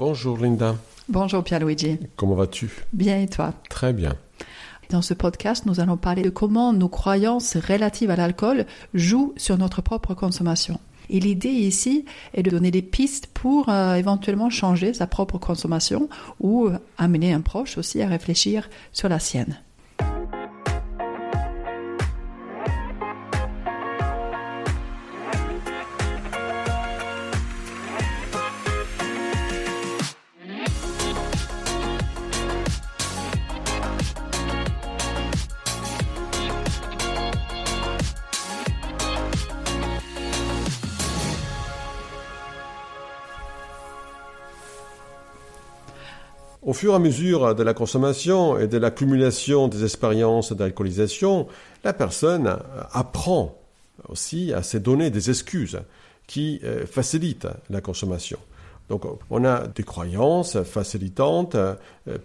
Bonjour Linda. Bonjour Pierluigi. Comment vas-tu? Bien et toi? Très bien. Dans ce podcast, nous allons parler de comment nos croyances relatives à l'alcool jouent sur notre propre consommation. Et l'idée ici est de donner des pistes pour euh, éventuellement changer sa propre consommation ou amener un proche aussi à réfléchir sur la sienne. Au fur et à mesure de la consommation et de l'accumulation des expériences d'alcoolisation, la personne apprend aussi à se donner des excuses qui euh, facilitent la consommation. Donc on a des croyances facilitantes, euh,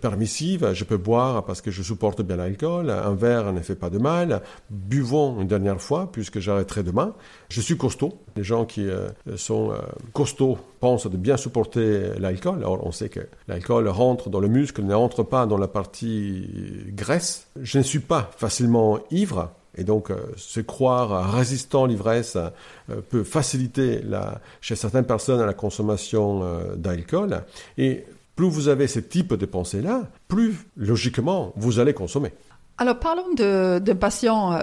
permissives. Je peux boire parce que je supporte bien l'alcool. Un verre ne fait pas de mal. Buvons une dernière fois puisque j'arrêterai demain. Je suis costaud. Les gens qui euh, sont euh, costauds pensent de bien supporter l'alcool. Alors on sait que l'alcool rentre dans le muscle, ne rentre pas dans la partie graisse. Je ne suis pas facilement ivre. Et donc, euh, se croire résistant à l'ivresse euh, peut faciliter la, chez certaines personnes la consommation euh, d'alcool. Et plus vous avez ce type de pensée-là, plus logiquement vous allez consommer. Alors parlons de, de patient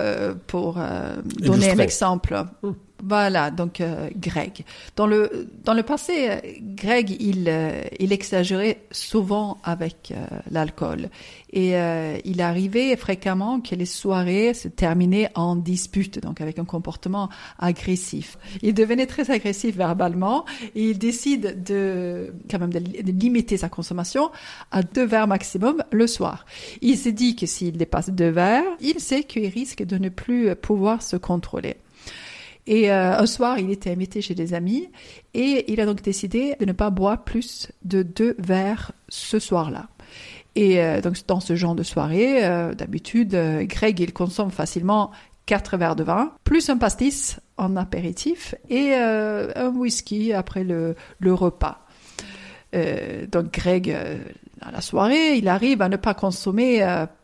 pour donner un exemple. Hum. Voilà, donc euh, Greg. Dans le, dans le passé, euh, Greg, il, euh, il exagérait souvent avec l'alcool. Et il arrivait fréquemment que les soirées se terminaient en dispute, donc avec un comportement agressif. Il devenait très agressif verbalement et il décide de, quand même, de limiter sa consommation à deux verres maximum le soir. Il se dit que s'il dépasse deux verres, il sait qu'il risque de ne plus pouvoir se contrôler. Et euh, un soir, il était invité chez des amis et il a donc décidé de ne pas boire plus de deux verres ce soir-là. Et euh, donc dans ce genre de soirée, euh, d'habitude, Greg, il consomme facilement quatre verres de vin, plus un pastis en apéritif et un whisky après le, le repas. donc Greg, à la soirée, il arrive à ne pas consommer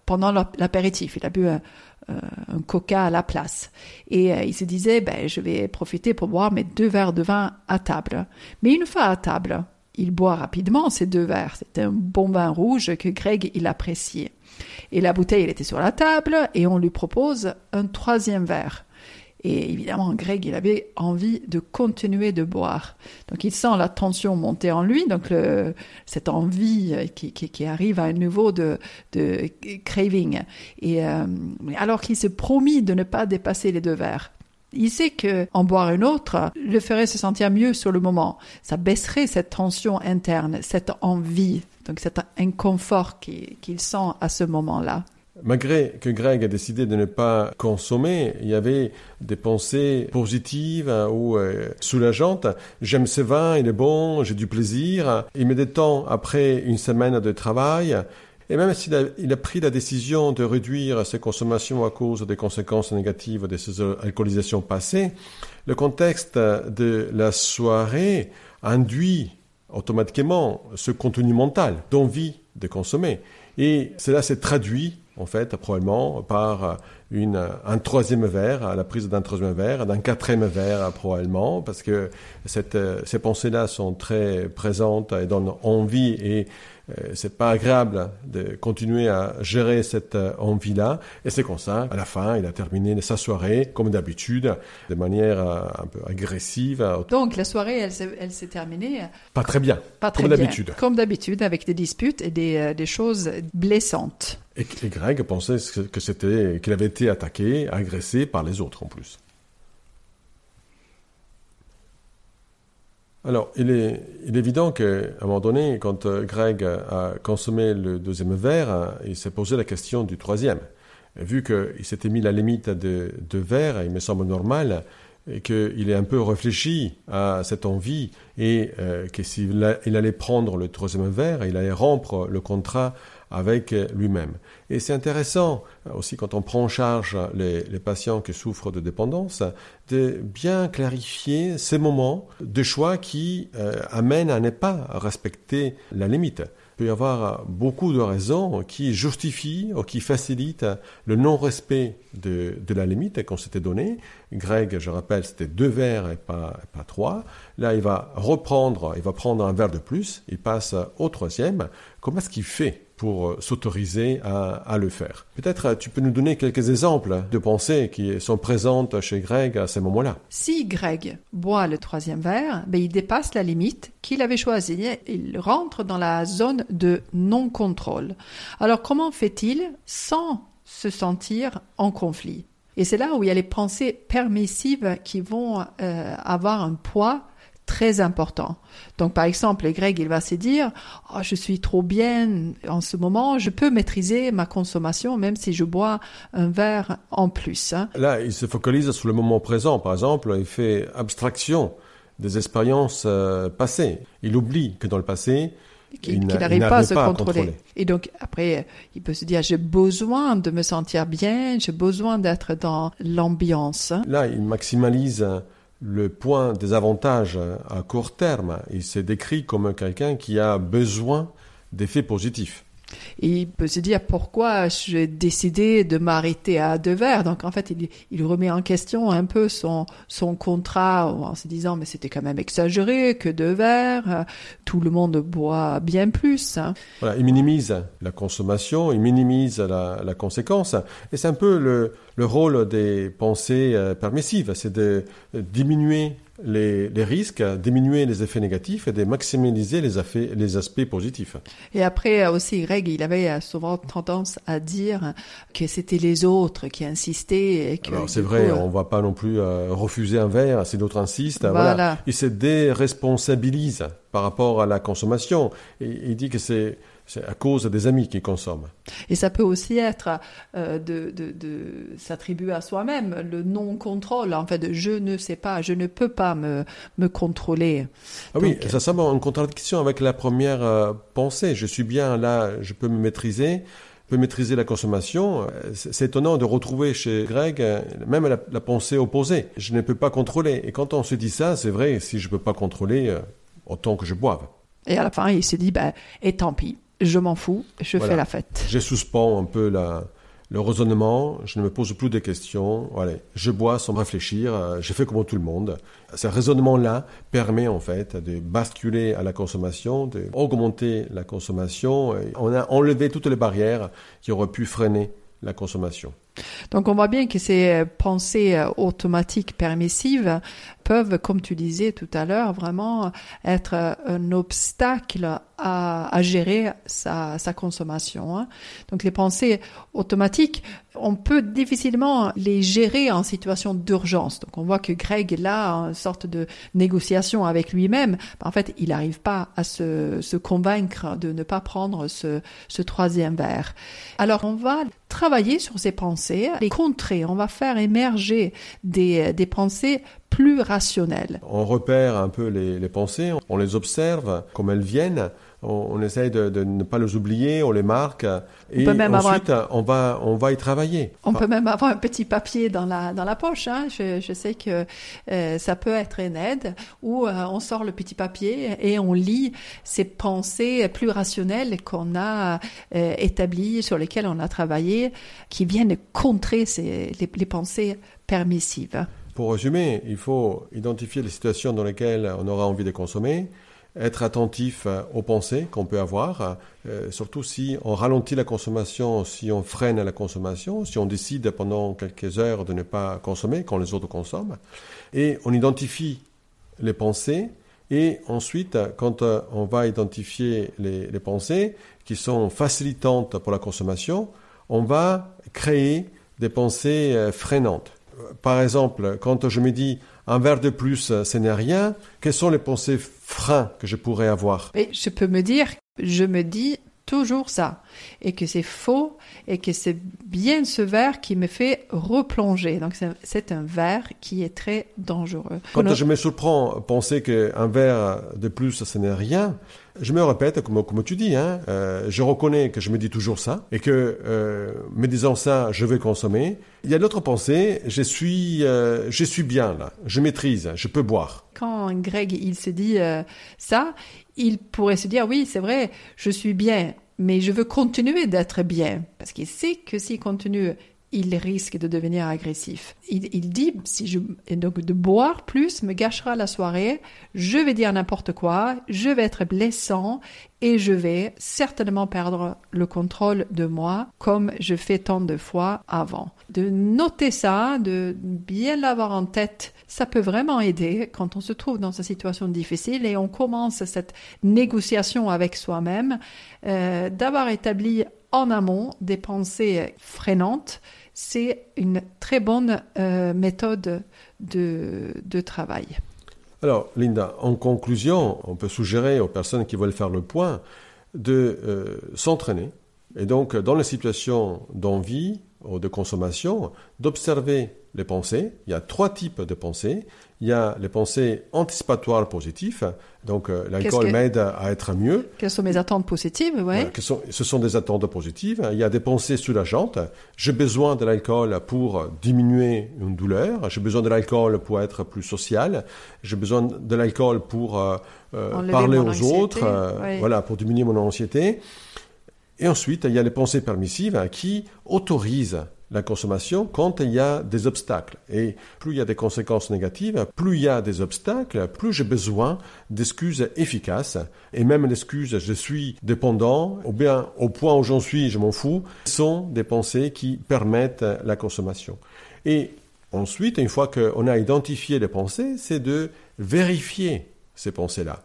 pendant l'apéritif. Il a bu un, euh, un coca à la place. Et euh, il se disait, ben, je vais profiter pour boire mes deux verres de vin à table. Mais une fois à table, il boit rapidement ces deux verres. C'était un bon vin rouge que Greg, il appréciait. Et la bouteille, elle était sur la table et on lui propose un troisième verre. Et évidemment, Greg, il avait envie de continuer de boire. Donc, il sent la tension monter en lui, donc le, cette envie euh, qui, qui, qui, arrive à un niveau de, de craving. Et euh, alors qu'il s'est promis de ne pas dépasser les deux verres. Il sait que en boire une autre le ferait se sentir mieux sur le moment. Ça baisserait cette tension interne, cette envie, donc cet inconfort qu'il sent à ce moment-là. Malgré que Greg a décidé de ne pas consommer, il y avait des pensées positives hein, ou euh, soulageantes. J'aime ce vin, il est bon, j'ai du plaisir. Il des temps après une semaine de travail. Et même s'il il a pris la décision de réduire ses consommations à cause des conséquences négatives de ses alcoolisations passées, le contexte de la soirée induit automatiquement ce contenu mental d'envie de consommer. Et cela s'est traduit en fait, probablement par une, un troisième verre, à la prise d'un troisième verre, d'un quatrième verre, probablement, parce que cette, ces pensées-là sont très présentes et donnent envie et euh, c'est pas agréable de continuer à gérer cette euh, envie-là. Et c'est comme ça, à la fin, il a terminé sa soirée, comme d'habitude, de manière euh, un peu agressive. Donc la soirée, elle s'est, terminée. Pas très bien. Pas très comme d'habitude. Comme d'habitude, avec des disputes et des, des choses blessantes. Et, Greg pensait que c'était, qu'il avait été attaqué, agressé par les autres en plus. Alors, il est, évident qu'à un moment donné, quand euh, Greg a consommé le deuxième verre, il s'est posé la question du troisième. Vu qu'il s'était mis la limite de deux verres, il me semble normal qu'il ait un peu réfléchi à cette envie et euh, que s'il il allait prendre le troisième verre, il allait rompre le contrat avec lui-même. Et c'est intéressant aussi quand on prend en charge les, patients qui souffrent de dépendance, de bien clarifier ces moments de choix qui euh, amènent à ne pas respecter la limite. Il peut y avoir beaucoup de raisons qui justifient ou qui facilitent le non-respect de, la limite qu'on s'était donnée. Greg, je rappelle, c'était deux verres et pas, pas trois. Là, il va reprendre, il va prendre un verre de plus, il passe au troisième. Comment est-ce qu'il fait pour euh, s'autoriser à, le faire. Peut-être euh, tu peux nous donner quelques exemples de pensées qui sont présentes chez Greg à ce moment-là. Si Greg boit le troisième verre, ben il dépasse la limite qu'il avait choisie. Il rentre dans la zone de non-contrôle. Alors comment fait-il sans se sentir en conflit? Et c'est là où il y a les pensées permissives qui vont euh, avoir un poids très important. Donc, par exemple, Greg, il va se dire, oh, je suis trop bien en ce moment, je peux maîtriser ma consommation même si je bois un verre en plus. Hein. Là, il se focalise sur le moment présent. Par exemple, il fait abstraction des expériences euh, passées. Il oublie que dans le passé, il n'arrive pas à se contrôler. Et donc, après, il peut se dire, j'ai besoin de me sentir bien, j'ai besoin d'être dans l'ambiance. Là, il maximalise le point des avantages à court terme. Il s'est décrit comme quelqu'un qui a besoin d'effets positifs. Il peut se dire pourquoi j'ai décidé de m'arrêter à deux verres. Donc en fait, il, remet en question un peu son, contrat en se disant mais c'était quand même exagéré que deux verres, tout le monde boit bien plus. Hein. Voilà, il minimise la consommation, il minimise la, conséquence. Et c'est un peu le, le rôle des pensées euh, permissives, c'est de diminuer les, risques, diminuer les effets négatifs et de maximiser les, les aspects positifs. Et après aussi, Greg, il avait euh, souvent tendance à dire que c'était les autres qui insistaient. Alors c'est vrai, on ne va pas non plus euh, refuser un verre si d'autres insistent. Voilà. Il se déresponsabilise par rapport à la consommation. il dit que c'est c'est à cause des amis qui consomment. Et ça peut aussi être euh, de, s'attribuer à soi-même le non-contrôle, en fait, je ne sais pas, je ne peux pas me, me contrôler. Ah oui, ça semble en contradiction avec la première euh, pensée. Je suis bien là, je peux me maîtriser, je peux maîtriser la consommation. C'est étonnant de retrouver chez Greg euh, même la, la, pensée opposée. Je ne peux pas contrôler. Et quand on se dit ça, c'est vrai, si je ne peux pas contrôler, autant que je boive. Et à la fin, il s'est dit, ben, et tant pis je m'en fous, je fais la fête. Je suspends un peu le raisonnement, je ne me pose plus de questions, voilà, je bois sans réfléchir, euh, je fais comme tout le monde. Ce raisonnement-là permet en fait de basculer à la consommation, d'augmenter la consommation. on a enlevé toutes les barrières qui auraient pu freiner la consommation. Donc on voit bien que ces pensées euh, automatiques permissives peuvent, comme tu disais tout à l'heure, vraiment être euh, un obstacle à, gérer sa, consommation. Hein. Donc les pensées automatiques, on peut difficilement les gérer en situation d'urgence. Donc on voit que Greg, là, en sorte de négociation avec lui-même, en fait, il n'arrive pas à se, convaincre de ne pas prendre ce, ce troisième verre. Alors on va travailler sur ces pensées, les contrer, on va faire émerger des, pensées plus rationnelles. On repère un peu les pensées, on les observe comme elles viennent, on, essaye de, ne pas les oublier, on les marque, et ensuite on, va, on va y travailler. On peut même avoir un petit papier dans la, dans la poche. Hein. Je, je, sais que euh, ça peut être une aide, où euh, on sort le petit papier et on lit ces pensées plus rationnelles qu'on a euh, établies, sur lesquelles on a travaillé, qui viennent contrer ces, les, les pensées permissives. Pour résumer, il faut identifier les situations dans lesquelles on aura envie de consommer, être attentif euh, aux pensées qu'on peut avoir, euh, surtout si on ralentit la consommation, si on freine la consommation, si on décide pendant quelques heures de ne pas consommer quand les autres consomment. Et on identifie les pensées et ensuite, quand euh, on va identifier les, les pensées qui sont facilitantes pour la consommation, on va créer des pensées freinantes. Par exemple, quand je me dis un verre de plus, euh, ce n'est rien. Quelles sont les pensées freins que je pourrais avoir? Je peux me dire, je me dis, toujours ça et que c'est faux et que c'est bien ce verre qui me fait replonger. Donc c'est un verre qui est très dangereux. Quand je me surprends à penser qu'un verre de plus, ce n'est rien, je me répète, comme, comme tu dis, hein, euh, je reconnais que je me dis toujours ça et que, euh, me disant ça, je vais consommer. Il y a l'autre pensée, je suis, euh, je suis bien là, je maîtrise, je peux boire. Quand Greg il se dit ça, il pourrait se dire oui, c'est vrai, je suis bien, mais je veux continuer d'être bien. Parce qu'il sait que s'il continue il risque de devenir agressif. Il, dit, si je, donc de boire plus me gâchera la soirée, je vais dire n'importe quoi, je vais être blessant et je vais certainement perdre le contrôle de moi comme je fais tant de fois avant. De noter ça, de bien l'avoir en tête, ça peut vraiment aider quand on se trouve dans cette situation difficile et on commence cette négociation avec soi-même, euh, d'avoir établi en amont des pensées freinantes, c'est une très bonne euh, méthode de, travail. Alors, Linda, en conclusion, on peut suggérer aux personnes qui veulent faire le point de euh, s'entraîner et donc, dans les situations d'envie ou de consommation, d'observer les pensées. Il y a trois types de pensées. Il y a les pensées anticipatoires positives. Donc, euh, l'alcool m'aide à être mieux. Quelles sont mes attentes positives ouais. Ce sont des attentes positives. Il y a des pensées soulageantes. J'ai besoin de l'alcool pour diminuer une douleur. J'ai besoin de l'alcool pour être plus social. J'ai besoin de l'alcool pour euh, euh, parler aux autres. Voilà, pour diminuer mon anxiété. Et ensuite, il y a les pensées permissives qui autorisent la consommation quand il y a des obstacles. Et plus il y a des conséquences négatives, plus il y a des obstacles, plus j'ai besoin d'excuses efficaces. Et même l'excuse je suis dépendant, ou bien au point où j'en suis, je m'en fous, sont des pensées qui permettent la consommation. Et ensuite, une fois qu'on a identifié les pensées, c'est de vérifier ces pensées-là.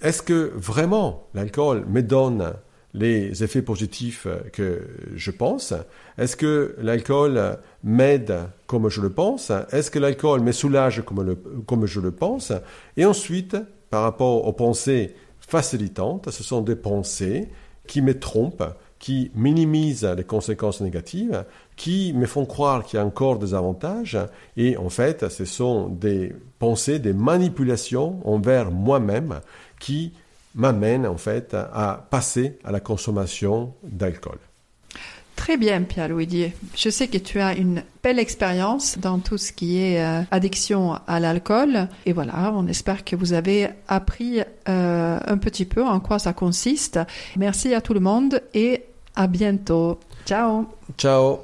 Est-ce que vraiment l'alcool me donne les effets positifs que je pense. Est-ce que l'alcool m'aide comme je le pense? Est-ce que l'alcool me soulage comme, comme je le pense? Et ensuite, par rapport aux pensées facilitantes, ce sont des pensées qui me trompent, qui minimisent les conséquences négatives, qui me font croire qu'il y a encore des avantages, et en fait, ce sont des pensées, des manipulations envers moi-même qui m'amène en fait à passer à la consommation d'alcool. Très bien, Pierre-Louis. Je sais que tu as une belle expérience dans tout ce qui est euh, addiction à l'alcool. Et voilà, on espère que vous avez appris euh, un petit peu en quoi ça consiste. Merci à tout le monde et à bientôt. Ciao. Ciao.